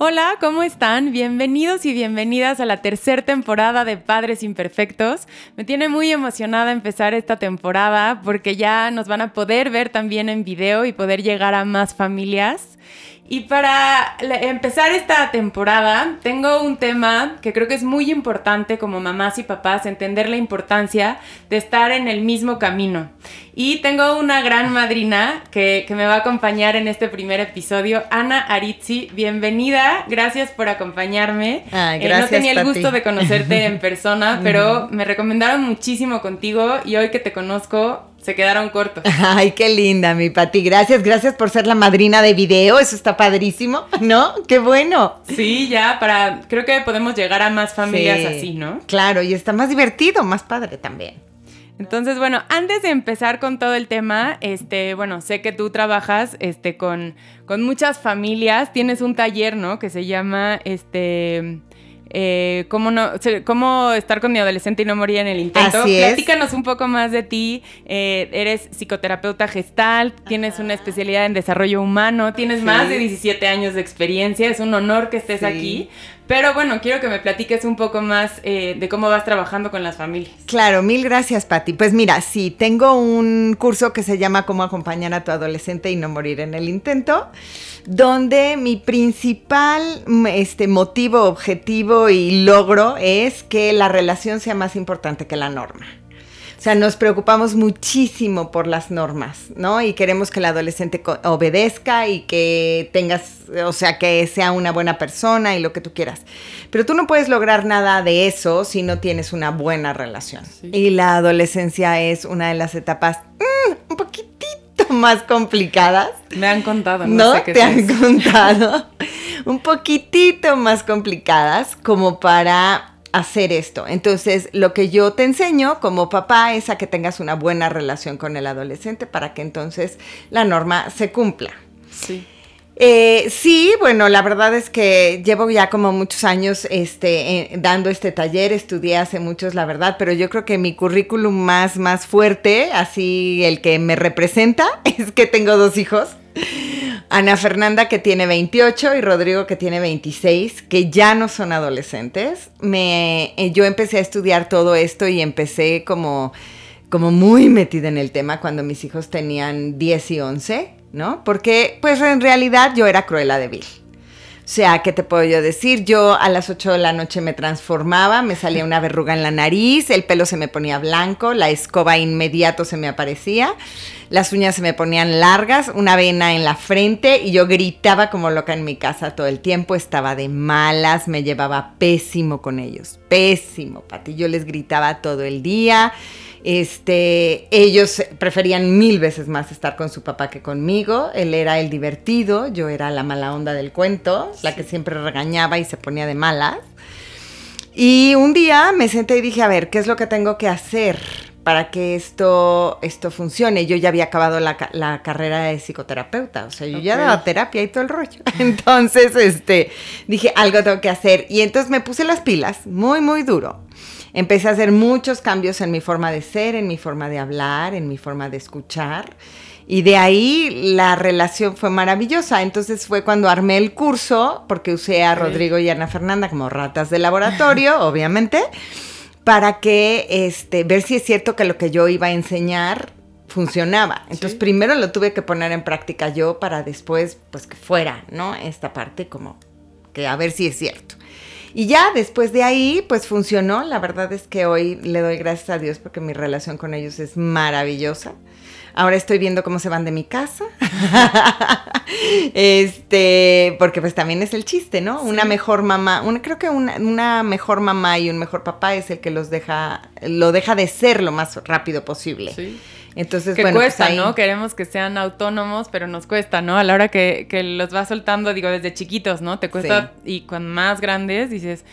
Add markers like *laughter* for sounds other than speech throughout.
Hola, ¿cómo están? Bienvenidos y bienvenidas a la tercera temporada de Padres Imperfectos. Me tiene muy emocionada empezar esta temporada porque ya nos van a poder ver también en video y poder llegar a más familias. Y para empezar esta temporada, tengo un tema que creo que es muy importante como mamás y papás, entender la importancia de estar en el mismo camino. Y tengo una gran madrina que, me va a acompañar en este primer episodio, Ana Aritzi. Bienvenida, gracias por acompañarme. Ay, gracias, eh, no tenía el gusto de conocerte en *laughs* persona, pero me recomendaron muchísimo contigo y hoy que te conozco, se quedaron cortos. *laughs* Ay, qué linda, mi Pati. Gracias, gracias por ser la madrina de video. Eso está padrísimo, ¿no? Qué bueno. Sí, ya, para. Creo que podemos llegar a más familias así, ¿no? Claro, y está más divertido, más padre también. Entonces, bueno, antes de empezar con todo el tema, este, bueno, sé que tú trabajas este, con, con muchas familias. Tienes un taller, ¿no? Que se llama este eh, cómo, no, cómo estar con mi adolescente y no morir en el intento. Así Platícanos un poco más de ti. Eh, eres psicoterapeuta gestal, tienes una especialidad en desarrollo humano, tienes más de 17 años de experiencia, es un honor que estés aquí. Pero bueno, quiero que me platiques un poco más eh, de cómo vas trabajando con las familias. Claro, mil gracias, Patti. Pues mira, sí, tengo un curso que se llama Cómo acompañar a tu adolescente y no morir en el intento, donde mi principal este, motivo, objetivo y logro es que la relación sea más importante que la norma. O sea, nos preocupamos muchísimo por las normas, ¿no? Y queremos que el adolescente obedezca y que tengas, o sea, que sea una buena persona y lo que tú quieras. Pero tú no puedes lograr nada de eso si no tienes una buena relación. Y la adolescencia es una de las etapas mm, un poquitito más complicadas. Me han contado, no, sé qué Te han contado. *laughs* un poquitito más complicadas como para hacer esto. Entonces, lo que yo te enseño como papá es a que tengas una buena relación con el adolescente para que entonces la norma se cumpla. Sí. Eh, sí, bueno, la verdad es que llevo ya como muchos años este, eh, dando este taller, estudié hace muchos, la verdad, pero yo creo que mi currículum más, más fuerte, así el que me representa, *laughs* es que tengo dos hijos. Ana Fernanda que tiene 28 y Rodrigo que tiene 26, que ya no son adolescentes. Me, eh, yo empecé a estudiar todo esto y empecé como, como muy metida en el tema cuando mis hijos tenían 10 y 11, ¿no? Porque pues en realidad yo era cruela de Bill. Sea, ¿qué te puedo yo decir? Yo a las 8 de la noche me transformaba, me salía una verruga en la nariz, el pelo se me ponía blanco, la escoba inmediato se me aparecía, las uñas se me ponían largas, una vena en la frente y yo gritaba como loca en mi casa todo el tiempo, estaba de malas, me llevaba pésimo con ellos, pésimo, Pati. Yo les gritaba todo el día. Este, ellos preferían mil veces más estar con su papá que conmigo. Él era el divertido, yo era la mala onda del cuento, la que siempre regañaba y se ponía de malas. Y un día me senté y dije, a ver, ¿qué es lo que tengo que hacer para que esto, esto funcione? Yo ya había acabado la, carrera de psicoterapeuta, o sea, yo ya daba terapia y todo el rollo. *laughs* Entonces, este, dije, algo tengo que hacer. Y entonces me puse las pilas, muy, muy duro empecé a hacer muchos cambios en mi forma de ser, en mi forma de hablar, en mi forma de escuchar. Y de ahí la relación fue maravillosa. Entonces fue cuando armé el curso, porque usé a Rodrigo y Ana Fernanda como ratas de laboratorio, *laughs* obviamente, para que este, ver si es cierto que lo que yo iba a enseñar funcionaba. Entonces primero lo tuve que poner en práctica yo para después, pues que fuera, ¿no? Esta parte como que a ver si es cierto. Y ya después de ahí, pues funcionó. La verdad es que hoy le doy gracias a Dios porque mi relación con ellos es maravillosa. Ahora estoy viendo cómo se van de mi casa. *laughs* este, porque pues también es el chiste, ¿no? Una mejor mamá, una, creo que una, una, mejor mamá y un mejor papá es el que los deja, lo deja de ser lo más rápido posible. Sí. Entonces, que bueno, pues cuesta, ahí- ¿no? Queremos que sean autónomos, pero nos cuesta, ¿no? A la hora que, que los vas soltando, digo, desde chiquitos, ¿no? Te cuesta y cuando más grandes dices,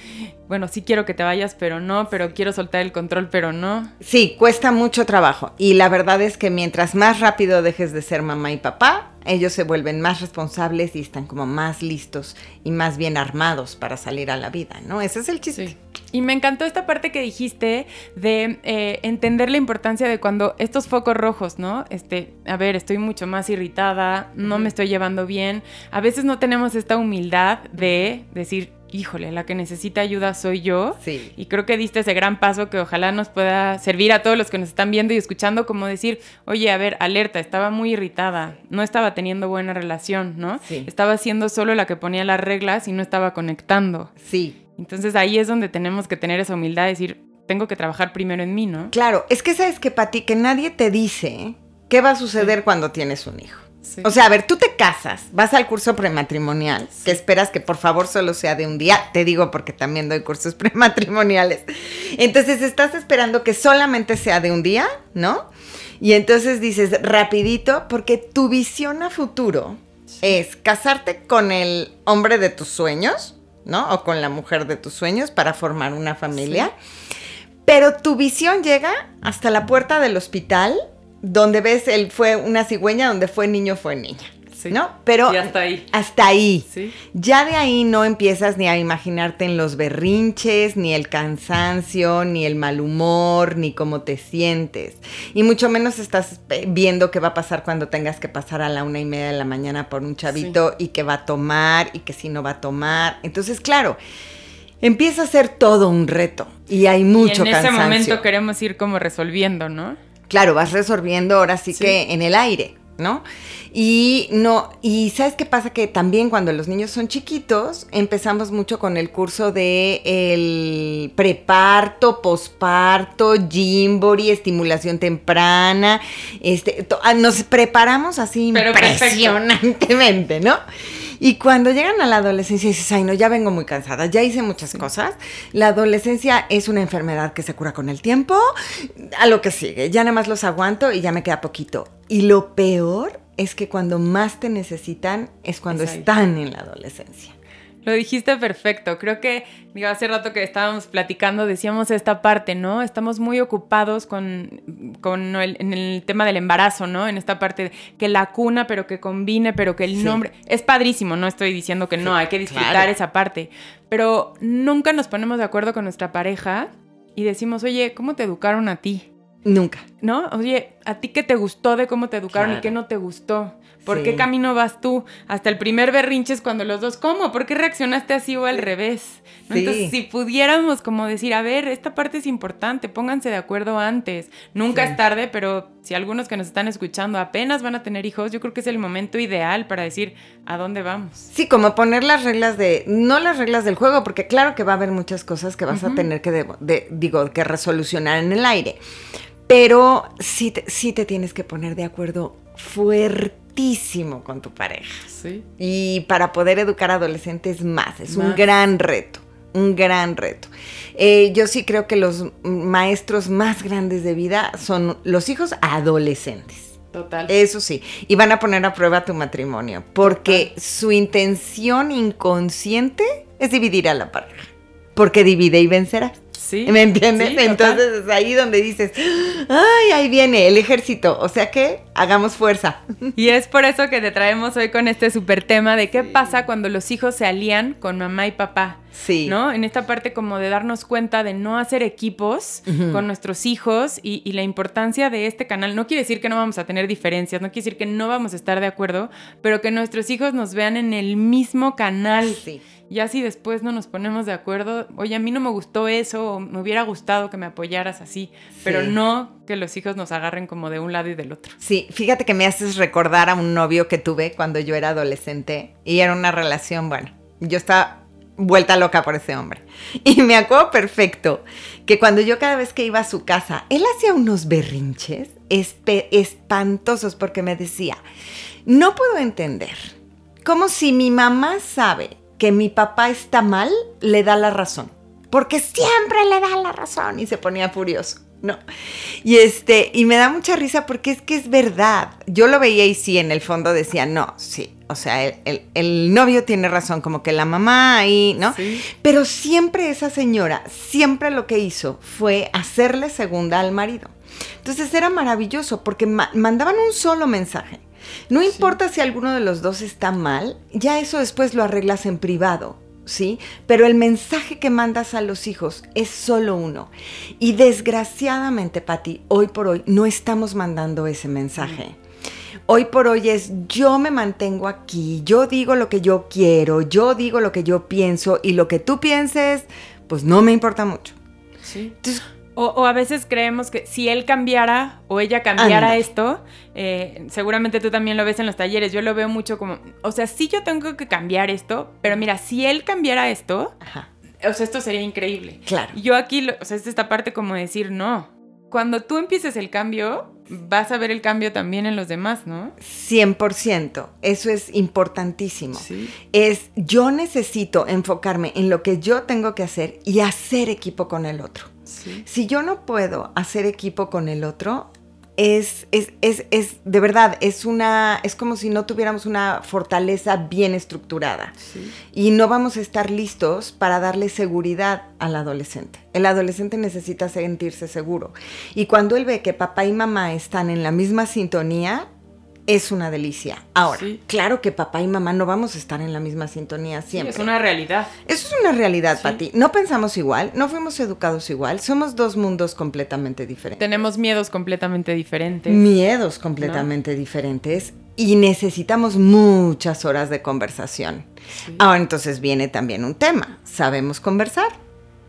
bueno, sí quiero que te vayas, pero no, pero quiero soltar el control, pero no. Sí, cuesta mucho trabajo. Y la verdad es que mientras más rápido dejes de ser mamá y papá, ellos se vuelven más responsables y están como más listos y más bien armados para salir a la vida, ¿no? Ese es el chiste. Sí. Y me encantó esta parte que dijiste de eh, entender la importancia de cuando estos focos rojos, ¿no? Este, a ver, estoy mucho más irritada, no me estoy llevando bien. A veces no tenemos esta humildad de decir, híjole, la que necesita ayuda soy yo. Sí. Y creo que diste ese gran paso que ojalá nos pueda servir a todos los que nos están viendo y escuchando, como decir, oye, a ver, alerta, estaba muy irritada, no estaba teniendo buena relación, ¿no? Sí. Estaba siendo solo la que ponía las reglas y no estaba conectando. Sí. Entonces ahí es donde tenemos que tener esa humildad de decir, tengo que trabajar primero en mí, ¿no? Claro, es que sabes que, Pati, que nadie te dice qué va a suceder cuando tienes un hijo. Sí. O sea, a ver, tú te casas, vas al curso prematrimonial, que esperas que por favor solo sea de un día, te digo porque también doy cursos *laughs* prematrimoniales. Entonces estás esperando que solamente sea de un día, ¿no? Y entonces dices rapidito, porque tu visión a futuro es casarte con el hombre de tus sueños, ¿no? O con la mujer de tus sueños para formar una familia. Pero tu visión llega hasta la puerta del hospital, donde ves él fue una cigüeña, donde fue niño, fue niña. Sí. ¿No? Pero Y hasta ahí. Hasta ahí. Sí. Ya de ahí no empiezas ni a imaginarte en los berrinches, ni el cansancio, ni el mal humor, ni cómo te sientes. Y mucho menos estás eh, viendo qué va a pasar cuando tengas que pasar a la una y media de la mañana por un chavito y que va a tomar y que si no va a tomar. Entonces, claro, empieza a ser todo un reto y hay mucho y en ese cansancio. momento queremos ir como resolviendo, ¿no? Claro, vas resolviendo ahora sí, Sí. que en el aire, ¿no? Y no, y sabes qué pasa que también cuando los niños son chiquitos, empezamos mucho con el curso de el preparto, posparto, Jimbori, estimulación temprana, este, to- ah, nos preparamos así Pero perfecto. impresionantemente, ¿no? Y cuando llegan a la adolescencia dices, ay no, ya vengo muy cansada, ya hice muchas cosas. La adolescencia es una enfermedad que se cura con el tiempo, a lo que sigue, ya nada más los aguanto y ya me queda poquito. Y lo peor es que cuando más te necesitan es cuando Es están en la adolescencia. Lo dijiste perfecto. Creo que, digo, hace rato que estábamos platicando, decíamos esta parte, ¿no? Estamos muy ocupados con, con el, en el tema del embarazo, ¿no? En esta parte de que la cuna, pero que combine, pero que el Sí. nombre. Es padrísimo, no estoy diciendo que no, hay que disfrutar claro. esa parte. Pero nunca nos ponemos de acuerdo con nuestra pareja y decimos, oye, ¿cómo te educaron a ti? Nunca. ¿No? Oye, ¿a ti qué te gustó de cómo te educaron y qué no te gustó? ¿Por Sí. qué camino vas tú? Hasta el primer berrinche es cuando los dos, ¿cómo? ¿Por qué reaccionaste así o al revés? ¿No? Sí. Entonces, si pudiéramos como decir, a ver, esta parte es importante, pónganse de acuerdo antes. Nunca Sí. es tarde, pero si algunos que nos están escuchando apenas van a tener hijos, yo creo que es el momento ideal para decir a dónde vamos. Sí, como poner las reglas de, no las reglas del juego, porque claro que va a haber muchas cosas que vas a tener que, de- de- digo, que resolucionar en el aire. Pero sí te, sí te tienes que poner de acuerdo fuertísimo con tu pareja. Sí. Y para poder educar adolescentes más, es un gran reto, un gran reto. Eh, yo sí creo que los maestros más grandes de vida son los hijos adolescentes. Total. Eso sí, y van a poner a prueba tu matrimonio, porque su intención inconsciente es dividir a la pareja, porque divide y vencerás. Sí. ¿Me entiendes? Sí, total. Entonces es ahí donde dices, ay, ahí viene el ejército, o sea que hagamos fuerza. Y es por eso que te traemos hoy con este super tema de qué pasa cuando los hijos se alían con mamá y papá. Sí. ¿No? En esta parte como de darnos cuenta de no hacer equipos con nuestros hijos y, y la importancia de este canal. No quiere decir que no vamos a tener diferencias, no quiere decir que no vamos a estar de acuerdo, pero que nuestros hijos nos vean en el mismo canal. Sí. Ya si después no nos ponemos de acuerdo, oye, a mí no me gustó eso, o me hubiera gustado que me apoyaras así, pero no que los hijos nos agarren como de un lado y del otro. Sí, fíjate que me haces recordar a un novio que tuve cuando yo era adolescente y era una relación, bueno, yo estaba vuelta loca por ese hombre. *laughs* Y me acuerdo perfecto que cuando yo cada vez que iba a su casa, él hacía unos berrinches espantosos porque me decía, no puedo entender, como si mi mamá sabe que mi papá está mal, le da la razón. Porque siempre le da la razón y se ponía furioso. ¿no? Y este, y me da mucha risa porque es que es verdad. Yo lo veía y sí, en el fondo decía, no, sí. O sea, el, el novio tiene razón, como que la mamá ahí, ¿no? Sí. Pero siempre esa señora, siempre lo que hizo fue hacerle segunda al marido. Entonces era maravilloso porque ma- mandaban un solo mensaje. No importa si alguno de los dos está mal, ya eso después lo arreglas en privado, ¿sí? Pero el mensaje que mandas a los hijos es solo uno. Y desgraciadamente, Patti, hoy por hoy no estamos mandando ese mensaje. Hoy por hoy es yo me mantengo aquí, yo digo lo que yo quiero, yo digo lo que yo pienso y lo que tú pienses, pues no me importa mucho. Sí. Entonces, O, o a veces creemos que si él cambiara o ella cambiara esto, eh, seguramente tú también lo ves en los talleres. Yo lo veo mucho como, o sea, sí yo tengo que cambiar esto, pero mira, si él cambiara esto, ajá, o sea, esto sería increíble. claro. Yo aquí, lo- o sea, es esta parte como decir, no. Cuando tú empieces el cambio, vas a ver el cambio también en los demás, ¿no? 100%, eso es importantísimo. Sí. Es yo necesito enfocarme en lo que yo tengo que hacer y hacer equipo con el otro. Sí. Si yo no puedo hacer equipo con el otro, es, es, es, es de verdad, es una, es como si no tuviéramos una fortaleza bien estructurada. Sí. Y no vamos a estar listos para darle seguridad al adolescente. El adolescente necesita sentirse seguro. Y cuando él ve que papá y mamá están en la misma sintonía, es una delicia. Ahora, Sí. claro que papá y mamá no vamos a estar en la misma sintonía Sí, siempre. es una realidad. Eso es una realidad, Sí. Pati. No pensamos igual, no fuimos educados igual, somos dos mundos completamente diferentes. Tenemos miedos completamente diferentes. Miedos completamente diferentes y necesitamos muchas horas de conversación. Ahora entonces viene también un tema. ¿Sabemos conversar?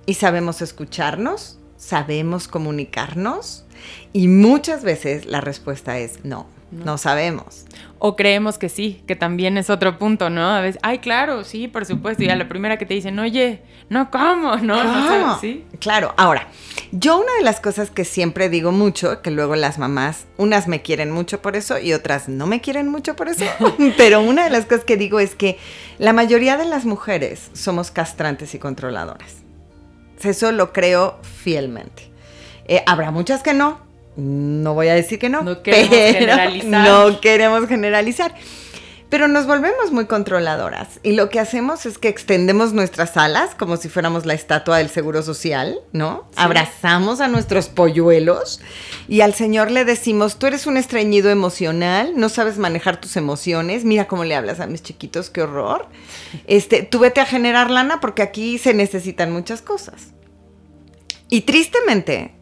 ¿Y sabemos escucharnos? ¿Sabemos comunicarnos? Y muchas veces la respuesta es no, no, sabemos. O creemos que sí, que también es otro punto, ¿no? A veces, ay, claro, sí, por supuesto. Y a la primera que te dicen, oye, no, ¿cómo? No, no ¿Cómo? sabes, sí. Claro, ahora, yo una de las cosas que siempre digo mucho, que luego las mamás, unas me quieren mucho por eso y otras no me quieren mucho por eso, *laughs* pero una de las cosas que digo es que la mayoría de las mujeres somos castrantes y controladoras. Eso lo creo fielmente. Eh, habrá muchas que no, no voy a decir que no, No queremos pero generalizar. no queremos generalizar. Pero nos volvemos muy controladoras y lo que hacemos es que extendemos nuestras alas como si fuéramos la estatua del Seguro Social, ¿no? Sí. Abrazamos a nuestros polluelos y al Señor le decimos, tú eres un estreñido emocional, no sabes manejar tus emociones, mira cómo le hablas a mis chiquitos, qué horror. Este, tú vete a generar lana porque aquí se necesitan muchas cosas. Y tristemente,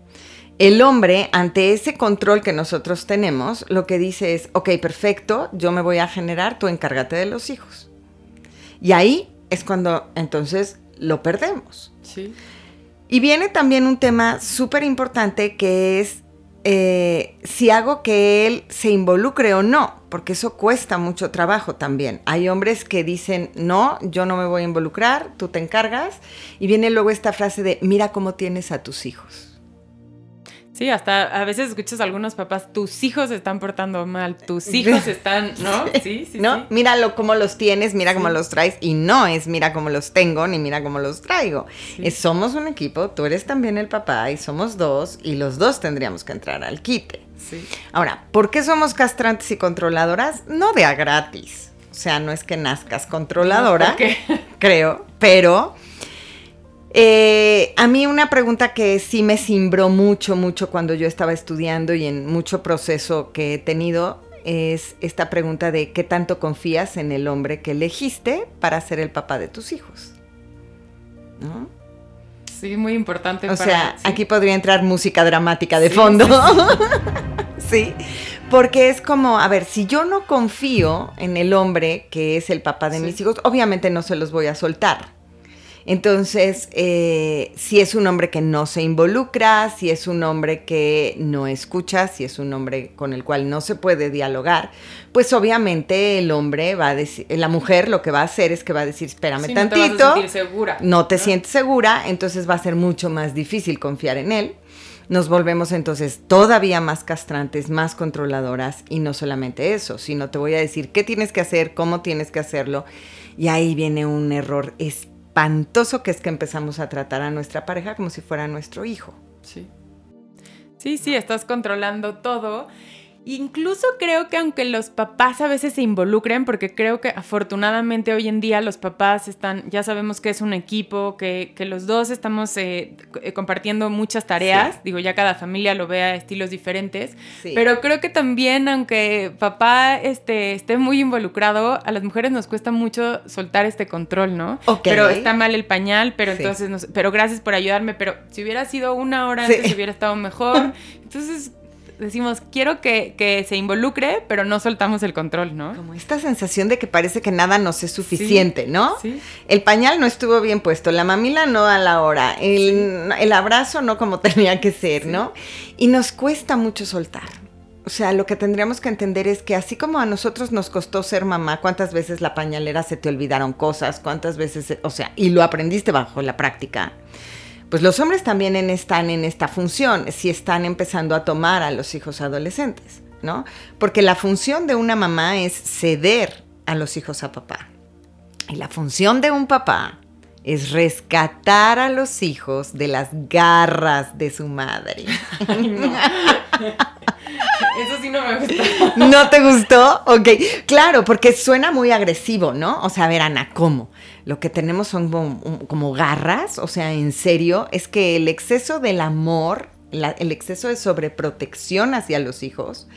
el hombre, ante ese control que nosotros tenemos, lo que dice es, ok, perfecto, yo me voy a generar, tú encárgate de los hijos. Y ahí es cuando entonces lo perdemos. Sí. Y viene también un tema súper importante que es eh, si hago que él se involucre o no, porque eso cuesta mucho trabajo también. Hay hombres que dicen, no, yo no me voy a involucrar, tú te encargas. Y viene luego esta frase de, mira cómo tienes a tus hijos. Sí, hasta a veces escuchas a algunos papás, tus hijos se están portando mal, tus hijos están, ¿no? *laughs* Sí, sí, ¿no? sí. Míralo cómo los tienes, mira cómo Sí. los traes. Y no es mira cómo los tengo, ni mira cómo los traigo. Sí. Es, somos un equipo, tú eres también el papá y somos dos, y los dos tendríamos que entrar al quite. Sí. Ahora, ¿por qué somos castrantes y controladoras? No de a gratis. O sea, no es que nazcas controladora, creo, pero eh, a mí una pregunta que sí me cimbró mucho, mucho cuando yo estaba estudiando y en mucho proceso que he tenido es esta pregunta de qué tanto confías en el hombre que elegiste para ser el papá de tus hijos. ¿No? Sí, muy importante. O para- sea, sí. aquí podría entrar música dramática de Sí, fondo. Sí, *laughs* porque es como, a ver, si yo no confío en el hombre que es el papá de mis hijos, obviamente no se los voy a soltar. Entonces, eh, si es un hombre que no se involucra, si es un hombre que no escucha, si es un hombre con el cual no se puede dialogar, pues obviamente el hombre va a decir, la mujer lo que va a hacer es que va a decir, espérame Sí, no te tantito vas a sentir segura. no te sientes segura, entonces va a ser mucho más difícil confiar en él. Nos volvemos entonces todavía más castrantes, más controladoras y no solamente eso, sino te voy a decir qué tienes que hacer, cómo tienes que hacerlo. Y ahí viene un error espantoso que es que empezamos a tratar a nuestra pareja como si fuera nuestro hijo. Sí. Sí, sí, estás controlando todo. Incluso creo que aunque los papás a veces se involucren, porque creo que afortunadamente hoy en día los papás están, ya sabemos que es un equipo, que, los dos estamos eh, eh, compartiendo muchas tareas, digo, ya cada familia lo ve a estilos diferentes, pero creo que también aunque papá este, esté muy involucrado, a las mujeres nos cuesta mucho soltar este control, ¿no? Pero está mal el pañal, pero entonces, pero gracias por ayudarme, pero si hubiera sido una hora antes hubiera estado mejor. *laughs* Entonces decimos, quiero que, se involucre, pero no soltamos el control, ¿no? Como esta sensación de que parece que nada nos es suficiente, ¿no? Sí. El pañal no estuvo bien puesto, la mamila no a la hora, el, abrazo no como *laughs* tenía que ser, ¿no? Y nos cuesta mucho soltar. O sea, lo que tendríamos que entender es que así como a nosotros nos costó ser mamá, cuántas veces la pañalera se te olvidaron cosas, cuántas veces, o sea, y lo aprendiste bajo la práctica pues los hombres también están en esta función, si están empezando a tomar a los hijos adolescentes, ¿no? Porque la función de una mamá es ceder a los hijos a papá. Y la función de un papá es rescatar a los hijos de las garras de su madre. *laughs* *laughs* Eso sí no me gustó. ¿No te gustó? Ok, claro, porque suena muy agresivo, ¿no? O sea, a ver, Ana, ¿cómo? Lo que tenemos son como, garras, o sea, en serio, es que el exceso del amor, el exceso de sobreprotección hacia los hijos,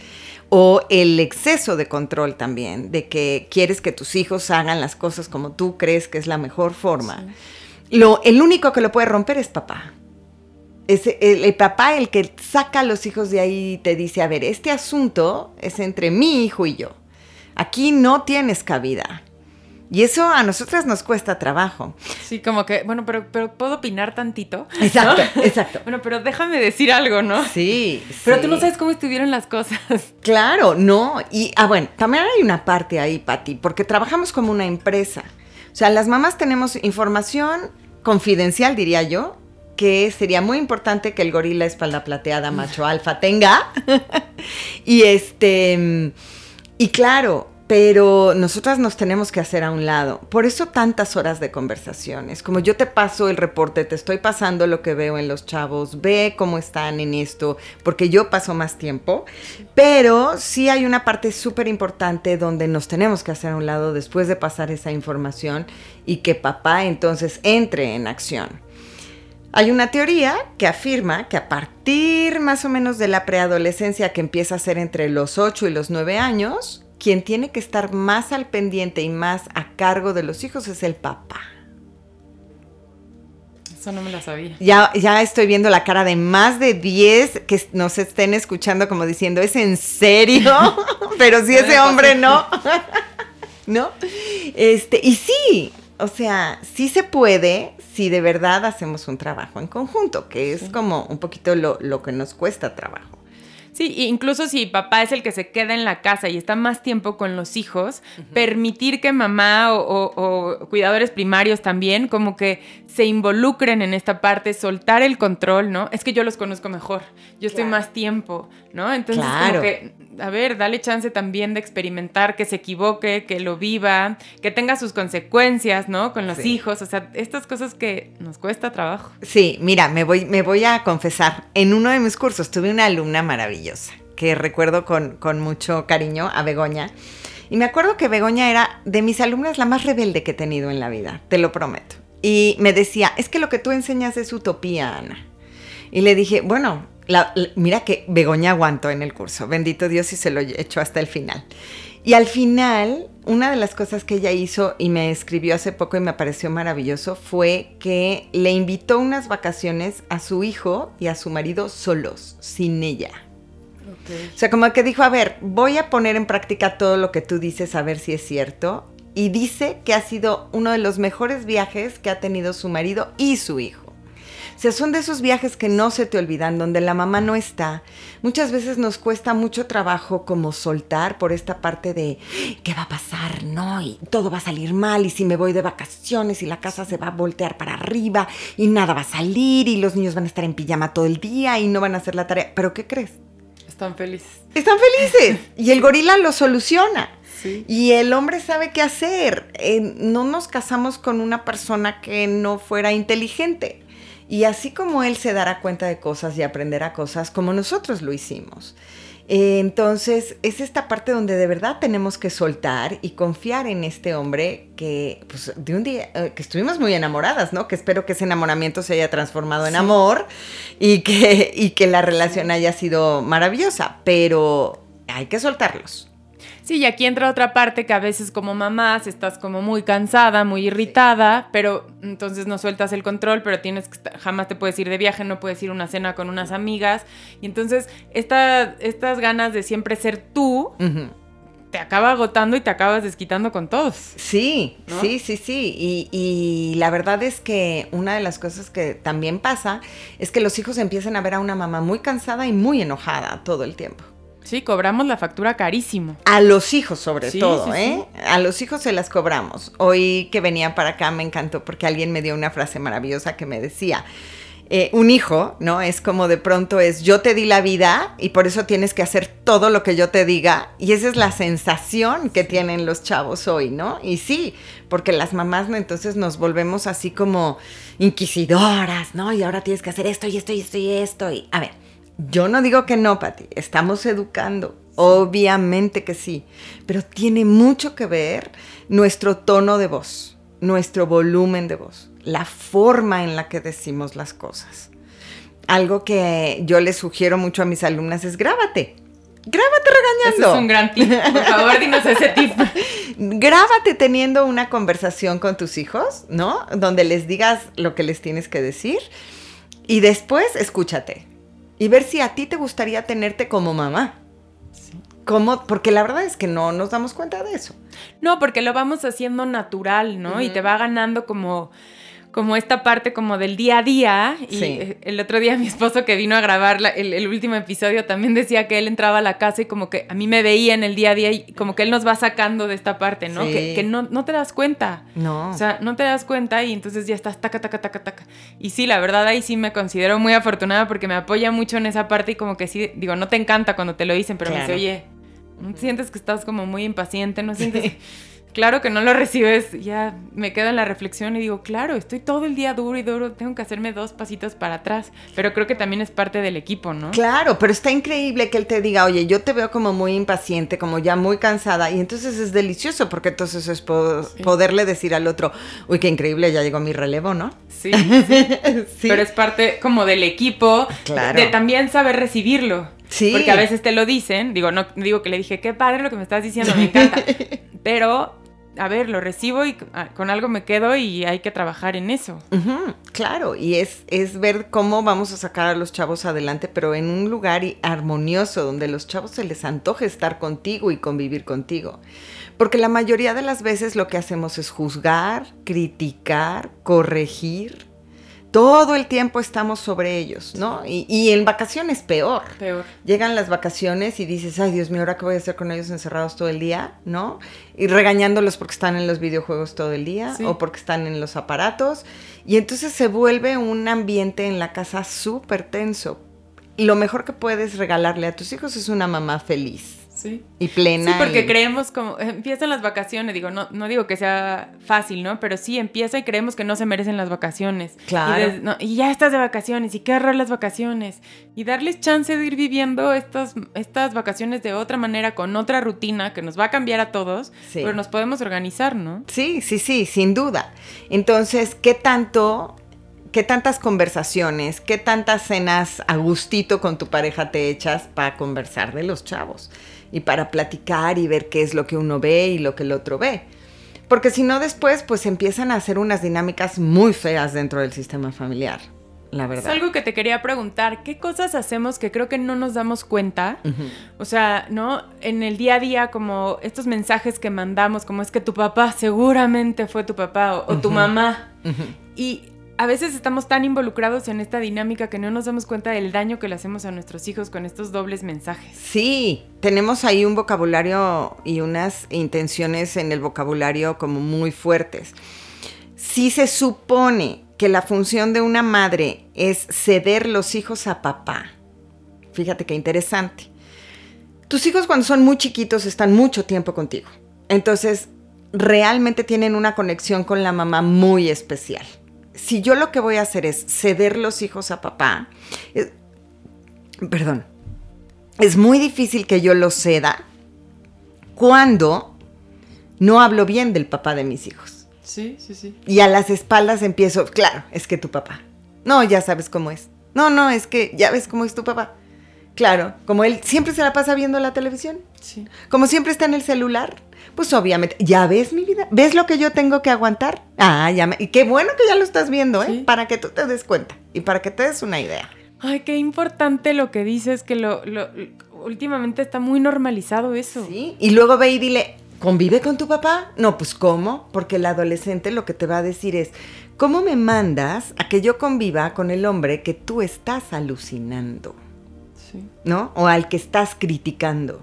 o el exceso de control también, de que quieres que tus hijos hagan las cosas como tú crees que es la mejor forma. Lo, el único que lo puede romper es papá es el, papá el que saca a los hijos de ahí y te dice, a ver, este asunto es entre mi hijo y yo. Aquí no tienes cabida. Y eso a nosotras nos cuesta trabajo. Sí, como que, bueno, pero, pero puedo opinar tantito. Exacto, exacto. *laughs* Bueno, pero déjame decir algo, ¿no? Sí. Pero tú no sabes cómo estuvieron las cosas. *laughs* Claro, no. Y, ah, bueno, también hay una parte ahí, Pati, porque trabajamos como una empresa. O sea, las mamás tenemos información confidencial, diría yo, que sería muy importante que el gorila espalda plateada macho *laughs* alfa tenga. y este, y claro, pero nosotras nos tenemos que hacer a un lado. Por eso tantas horas de conversaciones. Como yo te paso el reporte, te estoy pasando lo que veo en los chavos, ve cómo están en esto, porque yo paso más tiempo. Pero sí hay una parte súper importante donde nos tenemos que hacer a un lado después de pasar esa información y que papá entonces entre en acción. Hay una teoría que afirma que a partir más o menos de la preadolescencia que empieza a ser entre los 8 y los 9 años, quien tiene que estar más al pendiente y más a cargo de los hijos es el papá. Eso no me lo sabía. Ya, ya estoy viendo la cara de más de 10 que nos estén escuchando como diciendo, ¿es en serio? *laughs* Pero si ese hombre no. *laughs* ¿No? Este, y sí, o sea, sí se puede si de verdad hacemos un trabajo en conjunto, que es como un poquito lo, lo que nos cuesta trabajo. Sí, incluso si papá es el que se queda en la casa y está más tiempo con los hijos, permitir que mamá o, cuidadores primarios también como que se involucren en esta parte, soltar el control, ¿no? Es que yo los conozco mejor, yo estoy más tiempo, ¿no? Entonces, como que, a ver, dale chance también de experimentar, que se equivoque, que lo viva, que tenga sus consecuencias, ¿no? Con los hijos, o sea, estas cosas que nos cuesta trabajo. Sí, mira, me voy, me voy a confesar, en uno de mis cursos tuve una alumna maravillosa que recuerdo con, mucho cariño a Begoña. Y me acuerdo que Begoña era de mis alumnas la más rebelde que he tenido en la vida, te lo prometo. Y me decía, es que lo que tú enseñas es utopía, Ana. Y le dije, bueno, mira que Begoña aguantó en el curso, bendito Dios y se lo hecho hasta el final. Y al final, una de las cosas que ella hizo y me escribió hace poco y me pareció maravilloso fue que le invitó unas vacaciones a su hijo y a su marido solos, sin ella. O sea, como que dijo, a ver, voy a poner en práctica todo lo que tú dices a ver si es cierto. Y dice que ha sido uno de los mejores viajes que ha tenido su marido y su hijo. O sea, son de esos viajes que no se te olvidan, donde la mamá no está. Muchas veces nos cuesta mucho trabajo como soltar por esta parte de qué va a pasar, no, y todo va a salir mal, y si me voy de vacaciones y la casa se va a voltear para arriba y nada va a salir y los niños van a estar en pijama todo el día y no van a hacer la tarea. Pero ¿qué crees? Están felices. Están felices. *laughs* Y el gorila lo soluciona. Y el hombre sabe qué hacer. Eh, no nos casamos con una persona que no fuera inteligente. Y así como él se dará cuenta de cosas y aprenderá cosas como nosotros lo hicimos. Eh, entonces, es esta parte donde de verdad tenemos que soltar y confiar en este hombre que, pues, de un día, eh, que estuvimos muy enamoradas, ¿no? Que espero que ese enamoramiento se haya transformado en amor y que, y que la relación haya sido maravillosa, pero hay que soltarlos. Sí, y aquí entra otra parte que a veces como mamás estás como muy cansada, muy irritada, pero entonces no sueltas el control, pero tienes que jamás te puedes ir de viaje, no puedes ir a una cena con unas amigas. Y entonces esta, estas ganas de siempre ser tú te acaba agotando y te acabas desquitando con todos. Sí, sí, sí, sí. Y, y, la verdad es que una de las cosas que también pasa es que los hijos empiezan a ver a una mamá muy cansada y muy enojada todo el tiempo. Sí, cobramos la factura carísimo. A los hijos sobre todo, ¿eh? A los hijos se las cobramos. Hoy que venía para acá me encantó porque alguien me dio una frase maravillosa que me decía, eh, un hijo, ¿no? Es como de pronto es, yo te di la vida y por eso tienes que hacer todo lo que yo te diga. Y esa es la sensación que tienen los chavos hoy, ¿no? Y sí, porque las mamás, ¿no? Entonces nos volvemos así como inquisidoras, ¿no? Y ahora tienes que hacer esto y esto y esto y esto. Y a ver yo no digo que no, Pati, estamos educando, obviamente que sí, pero tiene mucho que ver nuestro tono de voz, nuestro volumen de voz, la forma en la que decimos las cosas. Algo que yo les sugiero mucho a mis alumnas es grábate. Grábate regañando. es un gran tip. Por favor, dinos ese tip. *laughs* Grábate teniendo una conversación con tus hijos, ¿no? Donde les digas lo que les tienes que decir. Y después escúchate y ver si a ti te gustaría tenerte como mamá. ¿Cómo? Porque la verdad es que no nos damos cuenta de eso. No, porque lo vamos haciendo natural, ¿no? Y te va ganando como como esta parte como del día a día. Y eh, el otro día mi esposo que vino a grabar el, último episodio también decía que él entraba a la casa y como que a mí me veía en el día a día y como que él nos va sacando de esta parte, ¿no? Que, no, no, te das cuenta. No. O sea, no te das cuenta y entonces ya estás taca, taca, taca, taca. Y sí, la verdad ahí sí me considero muy afortunada porque me apoya mucho en esa parte y como que sí, digo, no te encanta cuando te lo dicen, pero me dice, oye, ¿no sientes que estás como muy impaciente? ¿No sientes...? *laughs* claro que no lo recibes, ya me quedo en la reflexión y digo, claro, estoy todo el día duro y duro, tengo que hacerme dos pasitos para atrás, pero creo que también es parte del equipo, ¿no? Claro, pero está increíble que él te diga, oye, yo te veo como muy impaciente, como ya muy cansada, y entonces es delicioso porque entonces es poderle decir al otro, uy, qué increíble, ya llegó mi relevo, ¿no? *laughs* Sí, sí. pero es parte como del equipo, claro. de también saber recibirlo. Sí. Porque a veces te lo dicen, digo, no digo que le dije, qué padre lo que me estás diciendo, me encanta. *laughs* Pero a ver, lo recibo y ah, con algo me quedo y hay que trabajar en eso. claro, y es, es ver cómo vamos a sacar a los chavos adelante, pero en un lugar armonioso, donde los chavos se les antoje estar contigo y convivir contigo. Porque la mayoría de las veces lo que hacemos es juzgar, criticar, corregir, todo el tiempo estamos sobre ellos, ¿no? Y, en vacaciones peor. Peor. Llegan las vacaciones y dices, ay Dios mío, ¿ahora qué voy a hacer con ellos encerrados todo el día? ¿No? Y regañándolos porque están en los videojuegos todo el día o porque están en los aparatos. Y entonces se vuelve un ambiente en la casa súper tenso. Lo mejor que puedes regalarle a tus hijos es una mamá feliz. Sí. Y plena. Sí, porque creemos como, *laughs* empiezan las vacaciones, digo, no, no digo que sea fácil, ¿no? Pero sí empieza y creemos que no se merecen las vacaciones. Claro. Y, ya estás de vacaciones, y qué horror las vacaciones. Y darles chance de ir viviendo estas, estas vacaciones de otra manera, con otra rutina que nos va a cambiar a todos, pero nos podemos organizar, ¿no? Sí, sí, sí, sin duda. Entonces, ¿qué tanto ¿Qué tantas conversaciones, qué tantas cenas a gustito con tu pareja te echas para conversar de los chavos? Y para platicar y ver qué es lo que uno ve y lo que el otro ve. Porque si no después pues empiezan a hacer unas dinámicas muy feas dentro del sistema familiar, la verdad. Es algo que te quería preguntar, ¿qué cosas hacemos que creo que no nos damos cuenta? O sea, ¿no? En el día a día como estos mensajes que mandamos, como es que tu papá seguramente fue tu papá o, tu mamá. Y a veces estamos tan involucrados en esta dinámica que no nos damos cuenta del daño que le hacemos a nuestros hijos con estos dobles mensajes. Sí, tenemos ahí un vocabulario y unas intenciones en el vocabulario como muy fuertes. Si se supone que la función de una madre es ceder los hijos a papá, fíjate qué interesante. Tus hijos cuando son muy chiquitos están mucho tiempo contigo. Entonces, realmente tienen una conexión con la mamá muy especial si yo lo que voy a hacer es ceder los hijos a papá, eh, perdón, es muy difícil que yo los ceda cuando no hablo bien del papá de mis hijos. Sí, sí, sí. Y a las espaldas empiezo, claro, es que tu papá. No, ya sabes cómo es. No, no, es que ya ves cómo es tu papá. Claro, como él siempre se la pasa viendo la televisión. Sí. Como siempre está en el celular. Pues obviamente, ya ves mi vida, ves lo que yo tengo que aguantar. Ah, ya me, y qué bueno que ya lo estás viendo, ¿eh? Sí. Para que tú te des cuenta y para que te des una idea. Ay, qué importante lo que dices, que lo, lo- últimamente está muy normalizado eso. ¿Sí? Y luego ve y dile, ¿convive con tu papá? No, pues ¿cómo? Porque el adolescente lo que te va a decir es, ¿cómo me mandas a que yo conviva con el hombre que tú estás alucinando? Sí. ¿no? O al que estás criticando.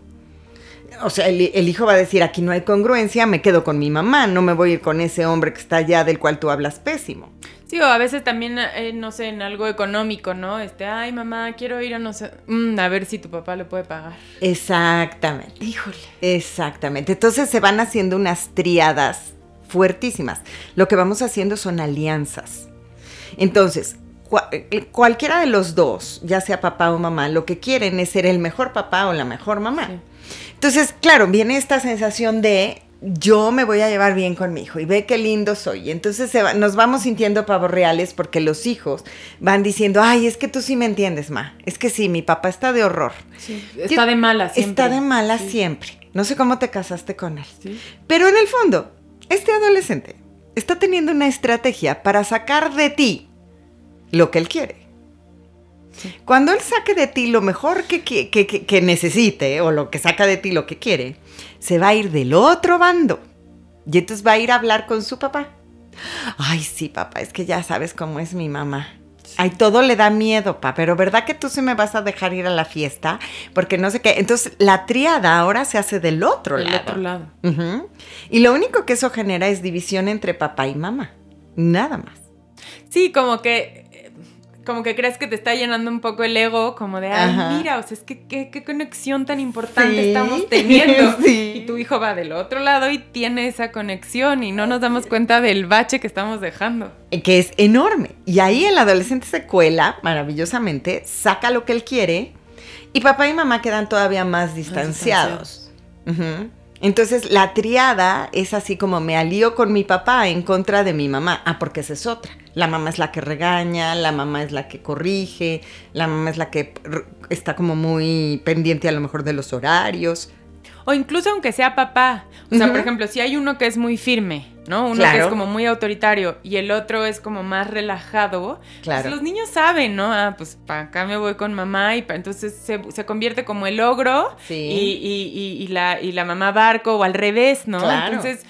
O sea, el, el hijo va a decir, aquí no hay congruencia, me quedo con mi mamá, no me voy a ir con ese hombre que está allá del cual tú hablas pésimo. Sí, o a veces también, eh, no sé, en algo económico, ¿no? Este, ay, mamá, quiero ir a no sé, mm, a ver si tu papá le puede pagar. Exactamente. Híjole. Exactamente. Entonces se van haciendo unas triadas fuertísimas. Lo que vamos haciendo son alianzas. Entonces, cualquiera de los dos, ya sea papá o mamá, lo que quieren es ser el mejor papá o la mejor mamá. Sí. Entonces, claro, viene esta sensación de yo me voy a llevar bien con mi hijo y ve qué lindo soy. Entonces se va- nos vamos sintiendo pavos reales porque los hijos van diciendo, ay, es que tú sí me entiendes, ma. Es que sí, mi papá está de horror. Sí. Está de mala siempre. Está de mala Sí. siempre. No sé cómo te casaste con él. Sí. Pero en el fondo, este adolescente está teniendo una estrategia para sacar de ti lo que él quiere. Cuando él saque de ti lo mejor que, que- que- necesite o lo que saca de ti lo que quiere, se va a ir del otro bando. Y entonces va a ir a hablar con su papá. Ay, sí, papá, es que ya sabes cómo es mi mamá. Ay, todo le da miedo, pa, pero ¿verdad que tú sí me vas a dejar ir a la fiesta? Porque no sé qué. Entonces, la triada ahora se hace del otro Del lado. otro lado. Y lo único que eso genera es división entre papá y mamá. Nada más. Sí, como que como que crees que te está llenando un poco el ego, como de, ay, Ajá. mira, o sea, es que qué, qué conexión tan importante Sí. estamos *laughs* teniendo. Sí. Y tu hijo va del otro lado y tiene esa conexión y no nos damos cuenta del bache que estamos dejando. Que es enorme. Y ahí el adolescente se cuela maravillosamente, saca lo que él quiere y papá y mamá quedan todavía más distanciados. Ujú. Entonces la triada es así como me alío con mi papá en contra de mi mamá. Ah, porque esa es otra. La mamá es la que regaña, la mamá es la que corrige, la mamá es la que está como muy pendiente a lo mejor de los horarios. O incluso aunque sea papá. O sea, por ejemplo, si hay uno que es muy firme, ¿no? Uno que es como muy autoritario y el otro es como más relajado. Claro. Pues los niños saben, ¿no? Ah, pues para acá me voy con mamá y pa- entonces se, se convierte como el ogro Sí. y, y- y- y la, y la mamá barco o al revés, ¿no? Claro. Entonces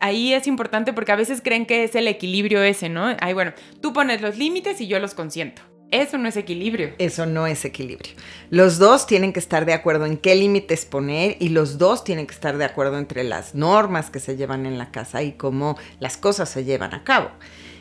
ahí es importante porque a veces creen que es el equilibrio ese, ¿no? Ay, bueno, tú pones los límites y yo los consiento. Eso no es equilibrio. Eso no es equilibrio. Los dos tienen que estar de acuerdo en qué límites poner y los dos tienen que estar de acuerdo entre las normas que se llevan en la casa y cómo las cosas se llevan a cabo.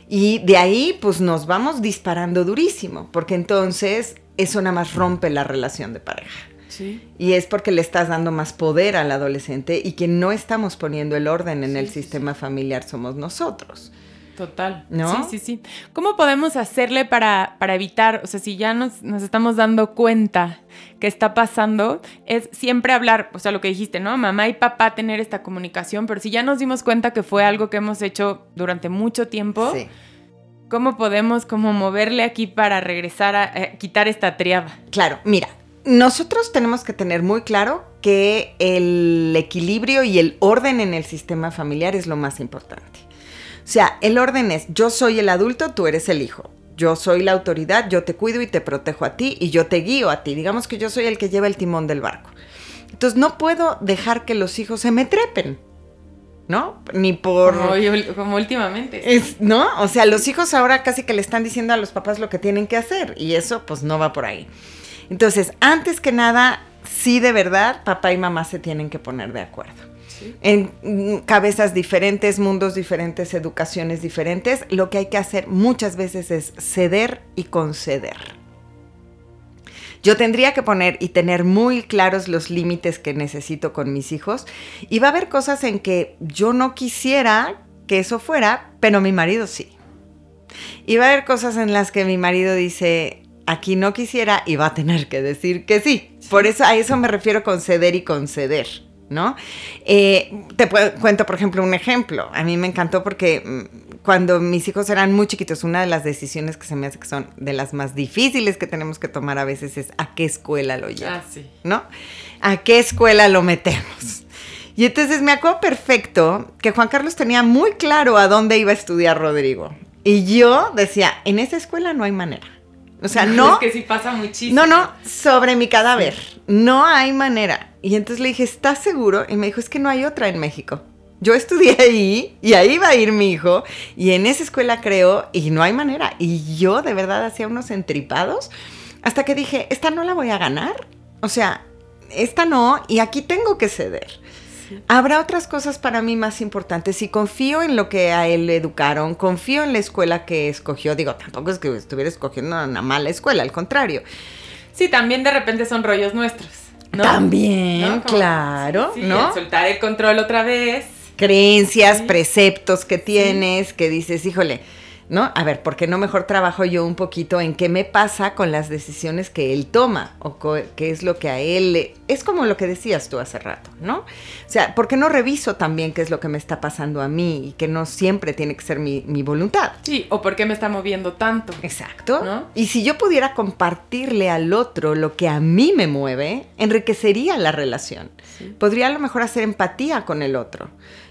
Y de ahí pues nos vamos disparando durísimo, porque entonces eso nada más rompe la relación de pareja. Sí. Y es porque le estás dando más poder al adolescente y que no estamos poniendo el orden en Sí, el sí, sistema familiar somos nosotros. Total. ¿No? Sí, sí, sí. ¿Cómo podemos hacerle para, para evitar, o sea, si ya nos, nos estamos dando cuenta que está pasando, es siempre hablar, o sea, lo que dijiste, ¿no? Mamá y papá tener esta comunicación, pero si ya nos dimos cuenta que fue algo que hemos hecho durante mucho tiempo, Sí. ¿cómo podemos como moverle aquí para regresar a, eh, quitar esta triada? Claro, mira, nosotros tenemos que tener muy claro que el equilibrio y el orden en el sistema familiar es lo más importante. O sea, el orden es, yo soy el adulto, tú eres el hijo. Yo soy la autoridad, yo te cuido y te protejo a ti y yo te guío a ti. Digamos que yo soy el que lleva el timón del barco. Entonces no puedo dejar que los hijos se me trepen, ¿no? Ni por... Como, yo- como últimamente. Es, ¿No? O sea, los hijos ahora casi que le están diciendo a los papás lo que tienen que hacer y eso pues no va por ahí. Entonces, antes que nada, sí de verdad, papá y mamá se tienen que poner de acuerdo. Sí. En cabezas diferentes, mundos diferentes, educaciones diferentes, lo que hay que hacer muchas veces es ceder y conceder. Yo tendría que poner y tener muy claros los límites que necesito con mis hijos y va a haber cosas en que yo no quisiera que eso fuera, pero mi marido sí. Y va a haber cosas en las que mi marido dice, aquí no quisiera y va a tener que decir que sí. Por eso a eso me refiero con ceder y conceder. ¿No? Eh, te cuento, por ejemplo, un ejemplo. A mí me encantó porque mm, cuando mis hijos eran muy chiquitos, una de las decisiones que se me hace que son de las más difíciles que tenemos que tomar a veces es a qué escuela lo llevo. Ah, sí. ¿No? ¿A qué escuela lo metemos? Y entonces me acuerdo perfecto que Juan Carlos tenía muy claro a dónde iba a estudiar Rodrigo. Y yo decía, en esa escuela no hay manera. O sea, *laughs* no. Es que sí pasa muchísimo. No, no, sobre mi cadáver. No hay manera. Y entonces le dije, ¿estás seguro? Y me dijo, es que no hay otra en México. Yo estudié ahí y ahí va a ir mi hijo y en esa escuela creo y no hay manera. Y yo de verdad hacía unos entripados hasta que dije, esta no la voy a ganar. O sea, esta no y aquí tengo que ceder. Habrá otras cosas para mí más importantes. Si confío en lo que a él le educaron, confío en la escuela que escogió. Digo, tampoco es que estuviera escogiendo una mala escuela, al contrario. Sí, también de repente son rollos nuestros. ¿no? También, claro, sí, ¿no? Soltar el control otra vez. Creencias, preceptos que tienes, que dices, híjole, ¿no? A ver, ¿por qué no mejor trabajo yo un poquito en qué me pasa con las decisiones que él toma o qué es lo que a él le... Es como lo que decías tú hace rato, ¿no? O sea, ¿por qué no reviso también qué es lo que me está pasando a mí y que no siempre tiene que ser mi, mi voluntad? Sí, o por qué me está moviendo tanto. Exacto. ¿no? Y si yo pudiera compartirle al otro lo que a mí me mueve, enriquecería la relación. Sí. Podría a lo mejor hacer empatía con el otro.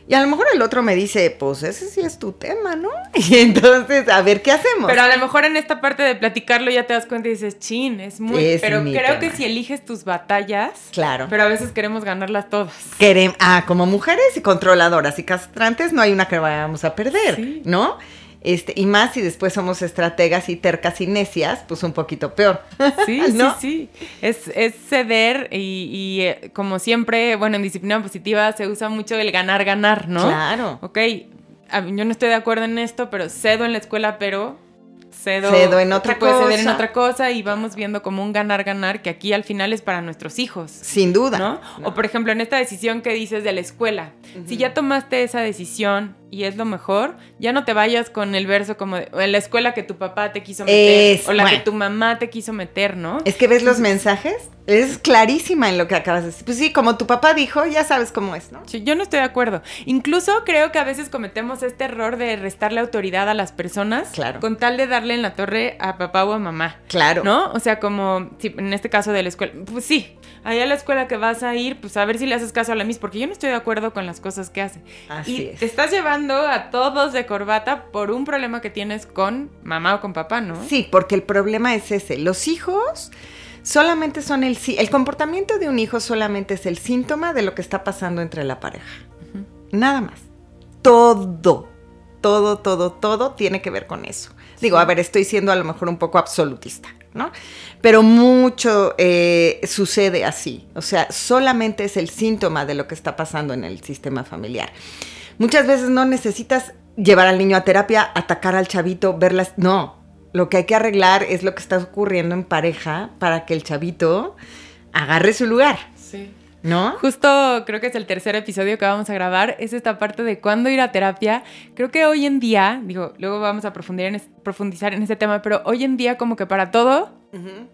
Y a lo mejor el otro me dice, pues ese sí es tu tema, ¿no? *laughs* Y entonces, a ver qué hacemos. Pero a lo mejor en esta parte de platicarlo ya te das cuenta y dices, chin, es muy. Es pero creo tema. que si eliges tus batallas. Claro. Pero a veces queremos ganarlas todas. Querem ah, como mujeres y controladoras y castrantes, no hay una que vayamos a perder, Sí. ¿no? Este, y más si después somos estrategas y tercas y necias, pues un poquito peor. Sí, *laughs* ¿No? sí, sí. Es, es ceder y, y, eh, como siempre, bueno, en disciplina positiva se usa mucho el ganar, ganar, ¿no? Claro. Ok, yo no estoy de acuerdo en esto, pero cedo en la escuela, pero cedo, Cedo en otra puedes ceder en cosa. otra cosa y vamos viendo como un ganar, ganar, que aquí al final es para nuestros hijos. Sin duda. ¿no? O por ejemplo, en esta decisión que dices de la escuela, si ya tomaste esa decisión y es lo mejor, ya no te vayas con el verso como de, en la escuela que tu papá te quiso meter Es- o la bueno. que tu mamá te quiso meter, ¿no? Es que ves los mensajes, es clarísima en lo que acabas de decir. Pues sí, como tu papá dijo, ya sabes cómo es, ¿no? Sí, yo no estoy de acuerdo. Incluso creo que a veces cometemos este error de restarle autoridad a las personas Claro. con tal de darle en la torre a papá o a mamá. Claro. ¿No? O sea, como en este caso de la escuela, pues sí, allá a la escuela que vas a ir, pues a ver si le haces caso a la Miss, porque yo no estoy de acuerdo con las cosas que hace. Así y es. te estás llevando a todos de corbata por un problema que tienes con mamá o con papá, ¿no? Sí, porque el problema es ese. Los hijos solamente son el... sí- El comportamiento de un hijo solamente es el síntoma de lo que está pasando entre la pareja. Nada más. Todo, todo, todo, todo tiene que ver con eso. Digo, a ver, estoy siendo a lo mejor un poco absolutista, ¿no? Pero mucho eh, sucede así. O sea, solamente es el síntoma de lo que está pasando en el sistema familiar. Muchas veces no necesitas llevar al niño a terapia, atacar al chavito, verlas. No, lo que hay que arreglar es lo que está ocurriendo en pareja para que el chavito agarre su lugar, Sí. ¿no? Justo creo que es el tercer episodio que vamos a grabar, es esta parte de cuándo ir a terapia. Creo que hoy en día, digo, luego vamos a profundizar en, es- profundizar en ese tema, pero hoy en día como que para todo,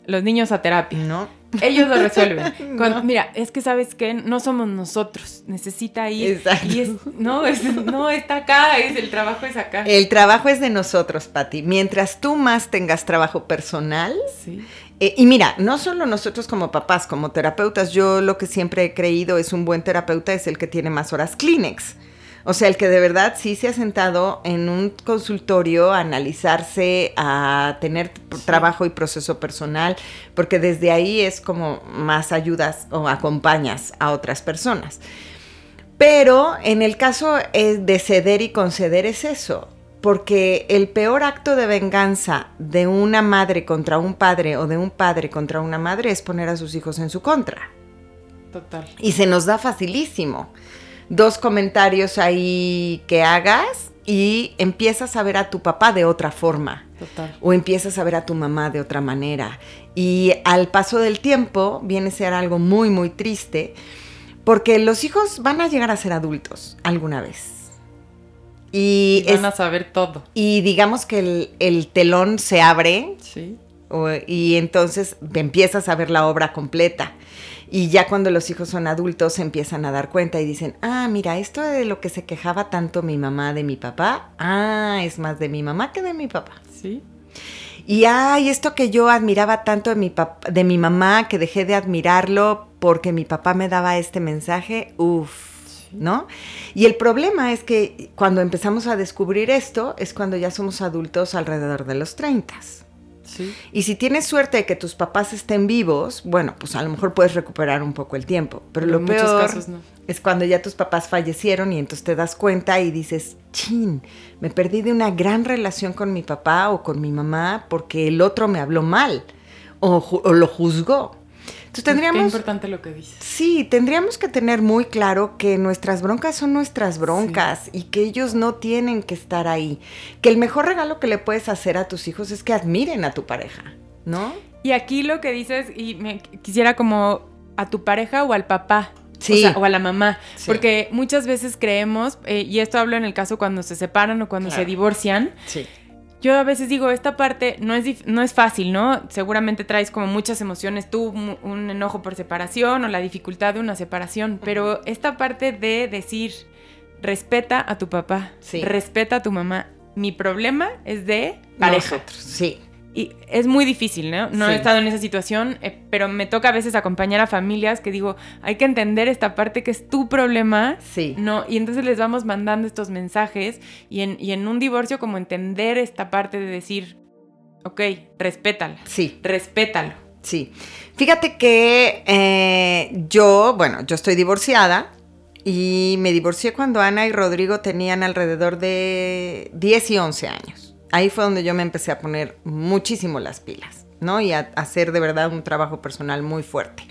los niños a terapia. No. Ellos lo resuelven. *laughs* Cuando-. Mira, es que sabes que no somos nosotros, necesita ir. Exacto. Y es, no, es- no, está acá, es, el trabajo es acá. El trabajo es de nosotros, Patti. Mientras tú más tengas trabajo personal, Sí. Eh, y mira, no solo nosotros como papás, como terapeutas, yo lo que siempre he creído es un buen terapeuta es el que tiene más horas Kleenex. O sea, el que de verdad sí se ha sentado en un consultorio a analizarse, a tener trabajo y proceso personal, porque desde ahí es como más ayudas o acompañas a otras personas. Pero en el caso eh, de ceder y conceder es eso, porque el peor acto de venganza de una madre contra un padre o de un padre contra una madre es poner a sus hijos en su contra. Total. Y se nos da facilísimo. Dos comentarios ahí que hagas y empiezas a ver a tu papá de otra forma Total. o empiezas a ver a tu mamá de otra manera. Y al paso del tiempo viene a ser algo muy, muy triste, porque los hijos van a llegar a ser adultos alguna vez. Y, Y van es- a saber todo. y digamos que el, el telón se abre Sí. o- y entonces empiezas a ver la obra completa. Y ya cuando los hijos son adultos se empiezan a dar cuenta y dicen, ah, mira, esto de lo que se quejaba tanto mi mamá de mi papá, ah, es más de mi mamá que de mi papá. Sí. Y ay, esto que yo admiraba tanto de mi, de mi mamá, que dejé de admirarlo porque mi papá me daba este mensaje, uff, ¿no? Y el problema es que cuando empezamos a descubrir esto es cuando ya somos adultos alrededor de los 30. Sí. Y si tienes suerte de que tus papás estén vivos, bueno, pues a lo mejor puedes recuperar un poco el tiempo. Pero, Pero lo en muchos peor casos no. es cuando ya tus papás fallecieron y entonces te das cuenta y dices, chin, me perdí de una gran relación con mi papá o con mi mamá porque el otro me habló mal o lo juzgó. Entonces Qué tendríamos... importante lo que dices. Sí, tendríamos que tener muy claro que nuestras broncas son nuestras broncas y que ellos no tienen que estar ahí. Que el mejor regalo que le puedes hacer a tus hijos es que admiren a tu pareja, ¿no? Y aquí lo que dices, y me quisiera como a tu pareja o al papá. Sí. O, sea, o a la mamá. Sí. Porque muchas veces creemos, eh, y esto hablo en el caso cuando se separan o cuando Claro. se divorcian, Sí. Yo a veces digo, esta parte no es, no es fácil, ¿no? Seguramente traes como muchas emociones, tú un enojo por separación o la dificultad de una separación, pero esta parte de decir, respeta a tu papá, Sí. respeta a tu mamá. Mi problema es de pareja. Nosotros, sí. Y es muy difícil, ¿no? No Sí. he estado en esa situación, eh, pero me toca a veces acompañar a familias que digo, hay que entender esta parte que es tu problema. Sí. No, y entonces les vamos mandando estos mensajes y en, y en un divorcio como entender esta parte de decir, ok, respétala, Sí. respétalo. Sí. Fíjate que eh, yo, bueno, yo estoy divorciada y me divorcié cuando Ana y Rodrigo tenían alrededor de 10 y 11 años. Ahí fue donde yo me empecé a poner muchísimo las pilas, ¿no? Y a, a hacer de verdad un trabajo personal muy fuerte.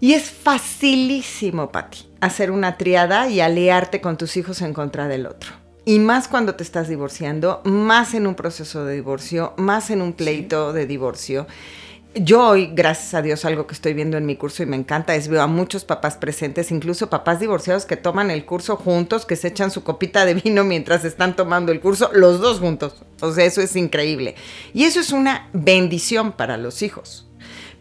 Y es facilísimo, Patti, hacer una triada y aliarte con tus hijos en contra del otro. Y más cuando te estás divorciando, más en un proceso de divorcio, más en un pleito de divorcio. Yo hoy, gracias a Dios, algo que estoy viendo en mi curso y me encanta es veo a muchos papás presentes, incluso papás divorciados que toman el curso juntos, que se echan su copita de vino mientras están tomando el curso, los dos juntos. O sea, eso es increíble. Y eso es una bendición para los hijos,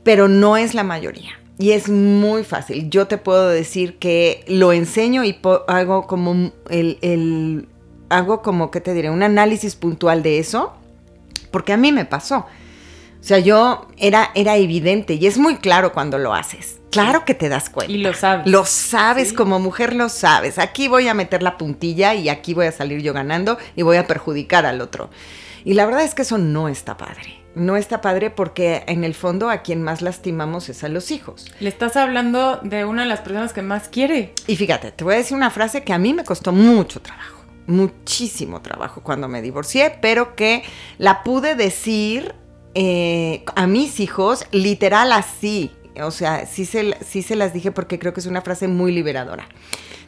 pero no es la mayoría. Y es muy fácil. Yo te puedo decir que lo enseño y hago como el, el- hago como, ¿qué te diré? Un análisis puntual de eso, porque a mí me pasó. O sea, yo era, era evidente y es muy claro cuando lo haces. Claro que te das cuenta. Y lo sabes. Lo sabes, Sí. como mujer lo sabes. Aquí voy a meter la puntilla y aquí voy a salir yo ganando y voy a perjudicar al otro. Y la verdad es que eso no está padre. No está padre porque en el fondo a quien más lastimamos es a los hijos. Le estás hablando de una de las personas que más quiere. Y fíjate, te voy a decir una frase que a mí me costó mucho trabajo, muchísimo trabajo cuando me divorcié, pero que la pude decir eh, a mis hijos literal así. O sea, sí se, sí se las dije porque creo que es una frase muy liberadora.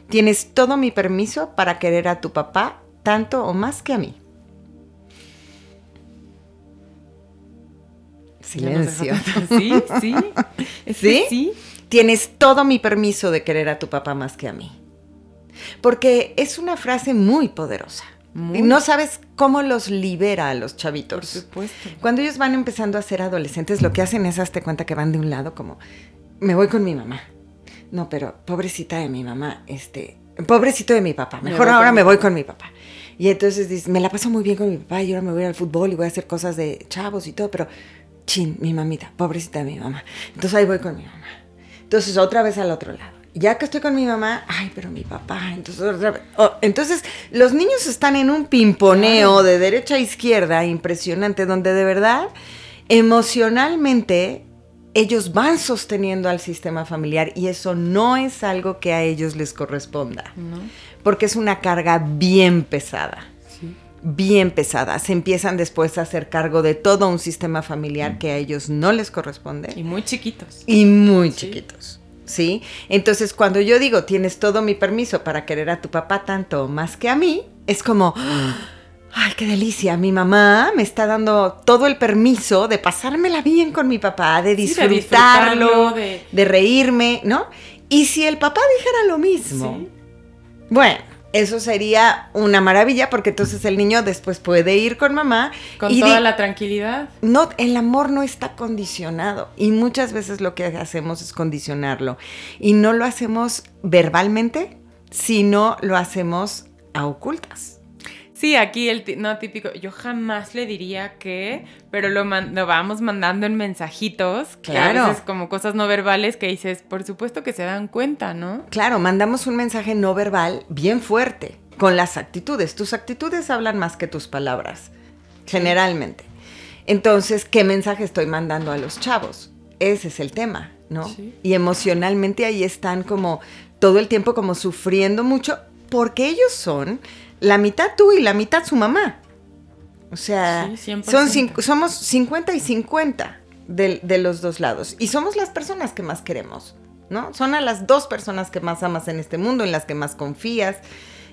Tienes todo mi permiso para querer a tu papá tanto o más que a mí. Silencio. Sí, sí. ¿Sí? Sí. Tienes todo mi permiso de querer a tu papá más que a mí. Porque es una frase muy poderosa. Muy. Y no sabes cómo los libera a los Por chavitos. supuesto. Cuando ellos van empezando a ser adolescentes, lo que hacen es hazte cuenta que van de un lado como, me voy con mi mamá. No, pero pobrecita de mi mamá, este, pobrecito de mi papá. Me Mejor ahora me voy con mi papá. Y entonces dices, me la paso muy bien con mi papá y ahora me voy al fútbol y voy a hacer cosas de chavos y todo, pero chin, mi mamita, pobrecita de mi mamá. Entonces ahí voy con mi mamá. Entonces otra vez al otro lado. Ya que estoy con mi mamá, ay, pero mi papá, entonces. Oh, entonces los niños están en un pimponeo de derecha a izquierda impresionante, donde de verdad, emocionalmente, ellos van sosteniendo al sistema familiar y eso no es algo que a ellos les corresponda, ¿No? porque es una carga bien pesada Sí. bien pesada. Se empiezan después a hacer cargo de todo un sistema familiar que a ellos no les corresponde Y muy chiquitos. y muy Sí. chiquitos. ¿Sí? Entonces, cuando yo digo tienes todo mi permiso para querer a tu papá tanto más que a mí, es como, ay, qué delicia, mi mamá me está dando todo el permiso de pasármela bien con mi papá, de Sí, de disfrutarlo, de, de- reírme, ¿no? Y si el papá dijera lo mismo, Sí. bueno, Eso sería una maravilla porque entonces el niño después puede ir con mamá. Con y toda la tranquilidad. No, el amor no está condicionado y muchas veces lo que hacemos es condicionarlo y no lo hacemos verbalmente, sino lo hacemos a ocultas. Sí, aquí el no típico, yo jamás le diría que, pero lo, man- lo vamos mandando en mensajitos, que Claro. a veces como cosas no verbales que dices, por supuesto que se dan cuenta, ¿no? Claro, mandamos un mensaje no verbal bien fuerte con las actitudes. Tus actitudes hablan más que tus palabras, generalmente. Entonces, ¿qué mensaje estoy mandando a los chavos? Ese es el tema, ¿no? Sí. Y emocionalmente ahí están como todo el tiempo como sufriendo mucho porque ellos son la mitad tú y la mitad su mamá. O sea, Sí, 100%. son somos 50 y 50 de, de los dos lados. Y somos las personas que más queremos, ¿no? Son a las dos personas que más amas en este mundo, en las que más confías.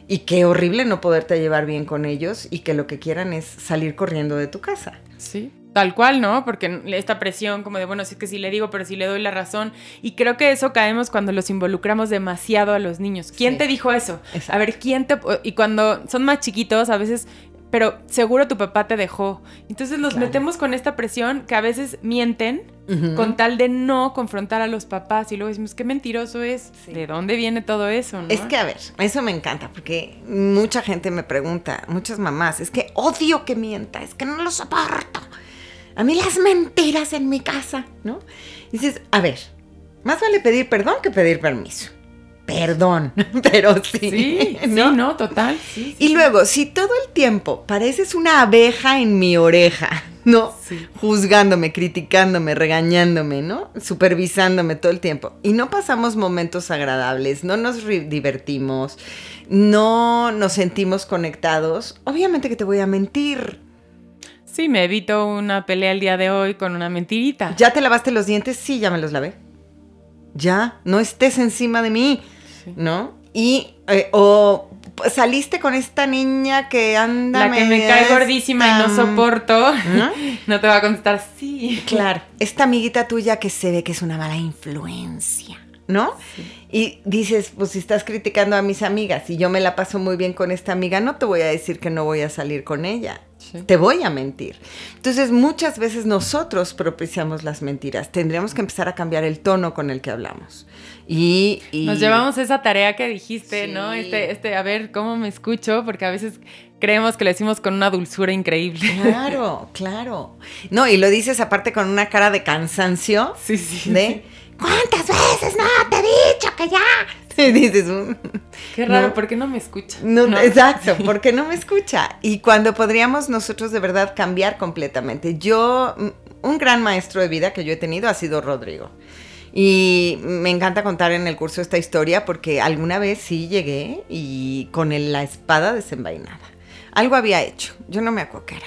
Y qué horrible no poderte llevar bien con ellos y que lo que quieran es salir corriendo de tu casa. Sí. Tal cual, ¿no? Porque esta presión como de, bueno, sí que sí le digo, pero sí le doy la razón. Y creo que eso caemos cuando los involucramos demasiado a los niños. ¿Quién Sí. te dijo eso? Exacto. A ver, ¿quién te... Y cuando son más chiquitos, a veces... Pero seguro tu papá te dejó. Entonces los Claro. metemos con esta presión que a veces mienten con tal de no confrontar a los papás. Y luego decimos, qué mentiroso es. Sí. ¿De dónde viene todo eso? no? Es que, a ver, eso me encanta porque mucha gente me pregunta, muchas mamás, es que odio que mienta, es que no lo soporto. A mí las mentiras en mi casa, ¿no? Y dices, a ver, más vale pedir perdón que pedir permiso. Perdón, *laughs* pero sí. Sí, ¿no? sí, no, total. sí, Y sí. luego, si todo el tiempo pareces una abeja en mi oreja, *laughs* ¿no? Sí. Juzgándome, criticándome, regañándome, ¿no? Supervisándome todo el tiempo. Y no pasamos momentos agradables, no nos divertimos, no nos sentimos conectados. Obviamente que te voy a mentir. Sí, me evito una pelea el día de hoy con una mentirita. ¿Ya te lavaste los dientes? Sí, ya me los lavé. Ya, no estés encima de mí. Sí. ¿no? Y, eh, o pues, saliste con esta niña que anda... La que me cae gordísima y no soporto, ¿No? *laughs* no te va a contestar sí. Claro, esta amiguita tuya que se ve que es una mala influencia, ¿no? Y dices, pues si estás criticando a mis amigas y yo me la paso muy bien con esta amiga, no te voy a decir que no voy a salir con ella. Sí. Te voy a mentir. Entonces, muchas veces nosotros propiciamos las mentiras. Tendríamos que empezar a cambiar el tono con el que hablamos. Y, y- Nos llevamos esa tarea que dijiste, Sí. ¿no? Este, este, a ver cómo me escucho, porque a veces creemos que lo decimos con una dulzura increíble. Claro, claro. No, y lo dices aparte con una cara de cansancio. Sí, sí. De, ¿cuántas veces no te he dicho que ya? *laughs* Y dices, "Mm". Qué raro, No. ¿por qué no me escucha? No, No. Exacto, *laughs* porque no me escucha. Y cuando podríamos nosotros de verdad cambiar completamente. Yo, mm, un gran maestro de vida que yo he tenido ha sido Rodrigo. Y me encanta contar en el curso esta historia porque alguna vez sí llegué y con la espada desenvainada. Algo había hecho, yo no me acuerdo qué era,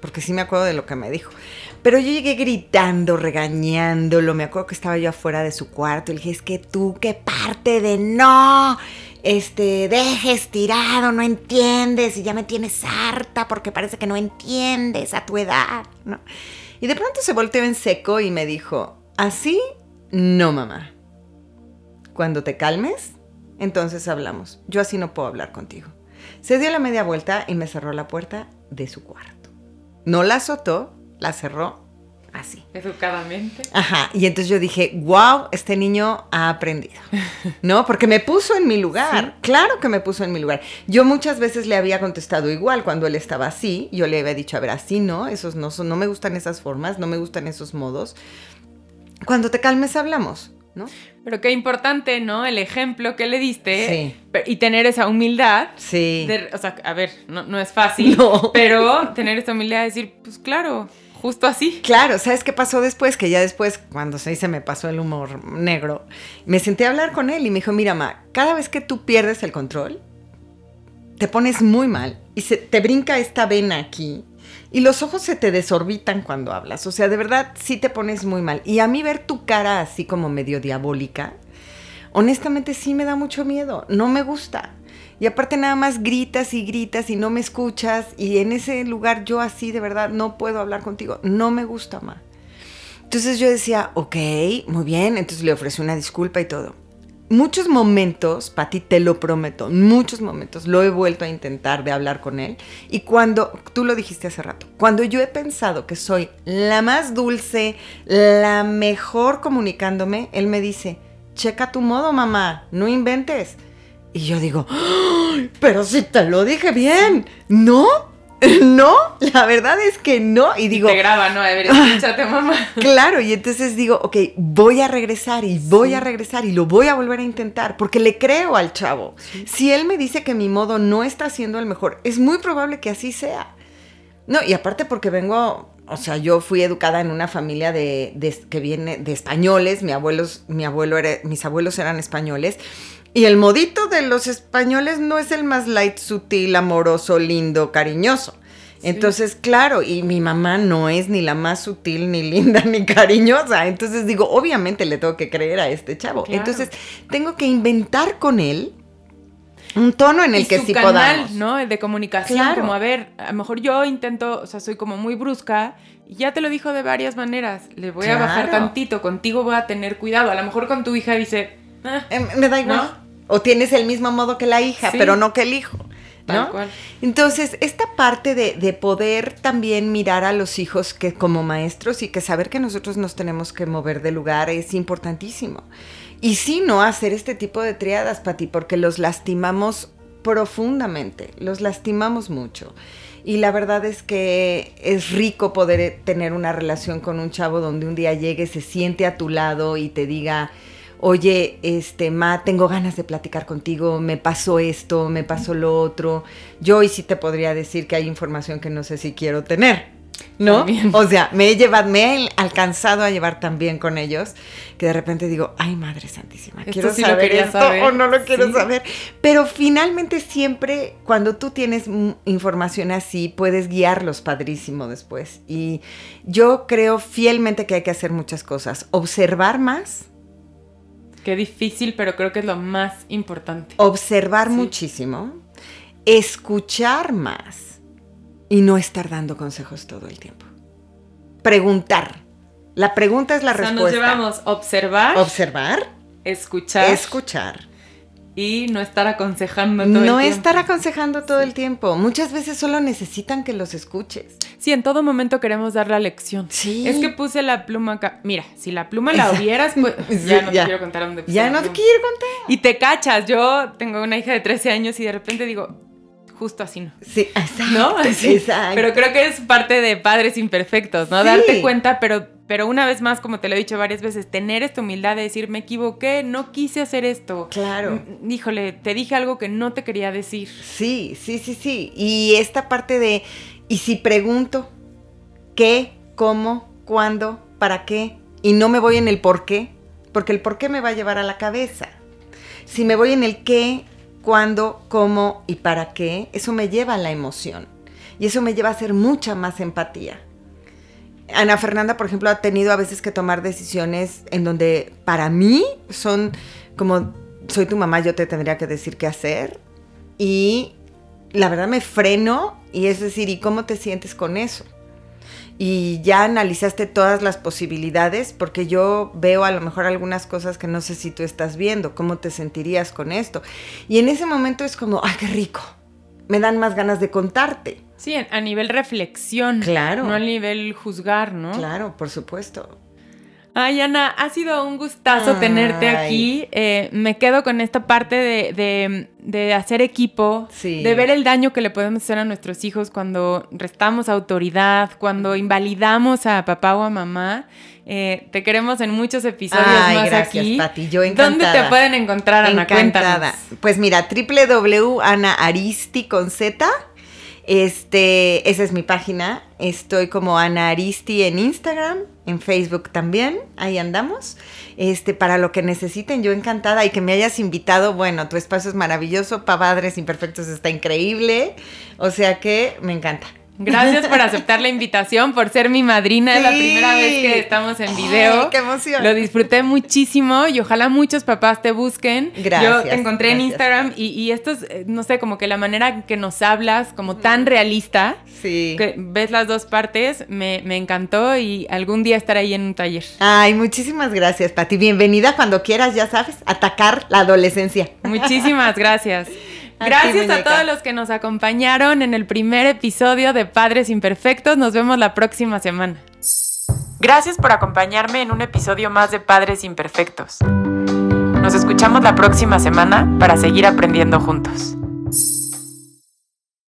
porque sí me acuerdo de lo que me dijo. Pero yo llegué gritando, regañándolo, me acuerdo que estaba yo afuera de su cuarto y le dije, es que tú qué parte de no, este, dejes tirado, no entiendes y ya me tienes harta porque parece que no entiendes a tu edad, ¿no? Y de pronto se volteó en seco y me dijo, así no, mamá. Cuando te calmes, entonces hablamos. Yo así no puedo hablar contigo. Se dio la media vuelta y me cerró la puerta de su cuarto. No la azotó, la cerró así. Educadamente. Ajá, y entonces yo dije, wow, este niño ha aprendido, ¿no? Porque me puso en mi lugar, claro que me puso en mi lugar. Yo muchas veces le había contestado igual cuando él estaba así, yo le había dicho, a ver, así no, esos no son, no me gustan esas formas, no me gustan esos modos. Cuando te calmes hablamos, ¿no? Pero qué importante, ¿no? El ejemplo que le diste Sí. y tener esa humildad. Sí. de- o sea, a ver, no, no es fácil, *laughs* No. pero tener esa humildad de decir, pues claro, justo así. Claro, ¿sabes qué pasó después? Que ya después, cuando se me pasó el humor negro, me senté a hablar con él y me dijo, mira, Ma, cada vez que tú pierdes el control, te pones muy mal y se te brinca esta vena aquí y los ojos se te desorbitan cuando hablas. O sea, de verdad, sí te pones muy mal. Y a mí ver tu cara así como medio diabólica, honestamente sí me da mucho miedo. No me gusta. Y aparte nada más gritas y gritas y no me escuchas. Y en ese lugar yo así de verdad no puedo hablar contigo. No me gusta más. Entonces yo decía, ok, muy bien. Entonces le ofrecí una disculpa y todo. muchos momentos, Pati, te lo prometo, muchos momentos lo he vuelto a intentar de hablar con él. Y cuando, tú lo dijiste hace rato, cuando yo he pensado que soy la más dulce, la mejor comunicándome, él me dice, checa tu modo, mamá, no inventes. Y yo digo, "Ay, pero si te lo dije bien, ¿no? *laughs* No, la verdad es que no. Y digo, Te graba, ¿no? A ver, escúchate, mamá. *laughs* Claro, y entonces digo, ok, voy a regresar y voy a regresar y lo voy a volver a intentar porque le creo al chavo. Si él me dice que mi modo no está siendo el mejor, es muy probable que así sea. No, y aparte porque vengo, o sea, yo fui educada en una familia de, de- que viene de españoles, mi abuelos, mi abuelo era, mis abuelos eran españoles. Y el modito de los españoles no es el más light, sutil, amoroso, lindo, cariñoso. Entonces, claro, y mi mamá no es ni la más sutil, ni linda, *laughs* ni cariñosa. Entonces digo, obviamente le tengo que creer a este chavo. Claro. Entonces, tengo que inventar con él un tono en el y que su sí canal, podamos. ¿no? De comunicación, Claro. como a ver, a lo mejor yo intento, o sea, soy como muy brusca y ya te lo dijo de varias maneras. Le voy a bajar tantito, contigo voy a tener cuidado. A lo mejor con tu hija dice, "Ah, Eh, me da igual. ¿No? O tienes el mismo modo que la hija, Sí. pero no que el hijo. Tal ¿no? cual. Entonces, esta parte de, de poder también mirar a los hijos que como maestros y que saber que nosotros nos tenemos que mover de lugar es importantísimo. Y sí, no hacer este tipo de triadas, Pati, porque los lastimamos profundamente, los lastimamos mucho. Y la verdad es que es rico poder tener una relación con un chavo donde un día llegue, se siente a tu lado y te diga, oye, este, Ma, tengo ganas de platicar contigo, me pasó esto, me pasó lo otro. Yo hoy sí te podría decir que hay información que no sé si quiero tener. ¿No? También. O sea, me he llevado, me he alcanzado a llevar tan bien con ellos que de repente digo, ay Madre Santísima, Esto quiero sí saber esto saber. o no lo quiero Sí. saber. Pero finalmente siempre cuando tú tienes información así, puedes guiarlos padrísimo después. Y yo creo fielmente que hay que hacer muchas cosas. Observar más, qué difícil, pero creo que es lo más importante. observar Sí. muchísimo, escuchar más y no estar dando consejos todo el tiempo. Preguntar. La pregunta es la o sea, nos respuesta. llevamos observar, Observar, escuchar escuchar. y no estar aconsejando todo No el tiempo. estar aconsejando todo el tiempo. Muchas veces solo necesitan que los escuches. Sí, en todo momento queremos dar la lección. Sí. Es que puse la pluma acá. Mira, si la pluma la hubieras, pues *laughs* Sí, ya no ya. te quiero contar dónde puse Ya no te quiero contar. Y te cachas. Yo tengo una hija de 13 años y de repente digo, justo así no. Sí, exacto. ¿No? *laughs* Así. Exacto. Pero creo que es parte de padres imperfectos, ¿no? Sí. Darte cuenta, pero, pero una vez más, como te lo he dicho varias veces, tener esta humildad de decir, me equivoqué, no quise hacer esto. Claro. Híjole, te dije algo que no te quería decir. Sí, sí, sí, sí. Y esta parte de, ¿y si pregunto qué, cómo, cuándo, para qué? Y no me voy en el por qué, porque el por qué me va a llevar a la cabeza. Si me voy en el qué, cuándo, cómo y para qué, eso me lleva a la emoción. Y eso me lleva a hacer mucha más empatía. Ana Fernanda, por ejemplo, ha tenido a veces que tomar decisiones en donde para mí son como, soy tu mamá, yo te tendría que decir qué hacer. Y la verdad me freno y es decir, ¿y cómo te sientes con eso? Y ya analizaste todas las posibilidades porque yo veo a lo mejor algunas cosas que no sé si tú estás viendo, cómo te sentirías con esto. Y en ese momento es como, ay, qué rico. Me dan más ganas de contarte. Sí, a nivel reflexión. Claro. No a nivel juzgar, ¿no? Claro, por supuesto. Ay, Ana, ha sido un gustazo Ay. tenerte aquí. Eh, me quedo con esta parte de, de- de hacer equipo, Sí. de ver el daño que le podemos hacer a nuestros hijos cuando restamos autoridad, cuando invalidamos a papá o a mamá. Eh, te queremos en muchos episodios Ay, más gracias, aquí. Pati. Yo ¿Dónde encantada. te pueden encontrar, Ana? Encantada. Cuéntanos. Pues mira, www.anaaristi con Z. Este, esa es mi página. Estoy como Ana Aristi en Instagram, en Facebook también. Ahí andamos. Este, para lo que necesiten, yo encantada y que me hayas invitado. Bueno, tu espacio es maravilloso. Padres Imperfectos está increíble. O sea que me encanta. Gracias por aceptar la invitación, por ser mi madrina. Es la primera vez que estamos en video. ¡Qué emoción! Lo disfruté muchísimo y ojalá muchos papás te busquen. Gracias. Yo te encontré en Instagram y, y, esto es, eh, no sé, como que la manera que nos hablas, como tan realista. Sí. Que ves las dos partes, me, me encantó y algún día estar ahí en un taller. Ay, muchísimas gracias, Pati. Bienvenida cuando quieras, ya sabes, atacar la adolescencia. Muchísimas *laughs* gracias. Gracias a todos los que nos acompañaron en el primer episodio de Padres Imperfectos. Nos vemos la próxima semana. Gracias por acompañarme en un episodio más de Padres Imperfectos. Nos escuchamos la próxima semana para seguir aprendiendo juntos.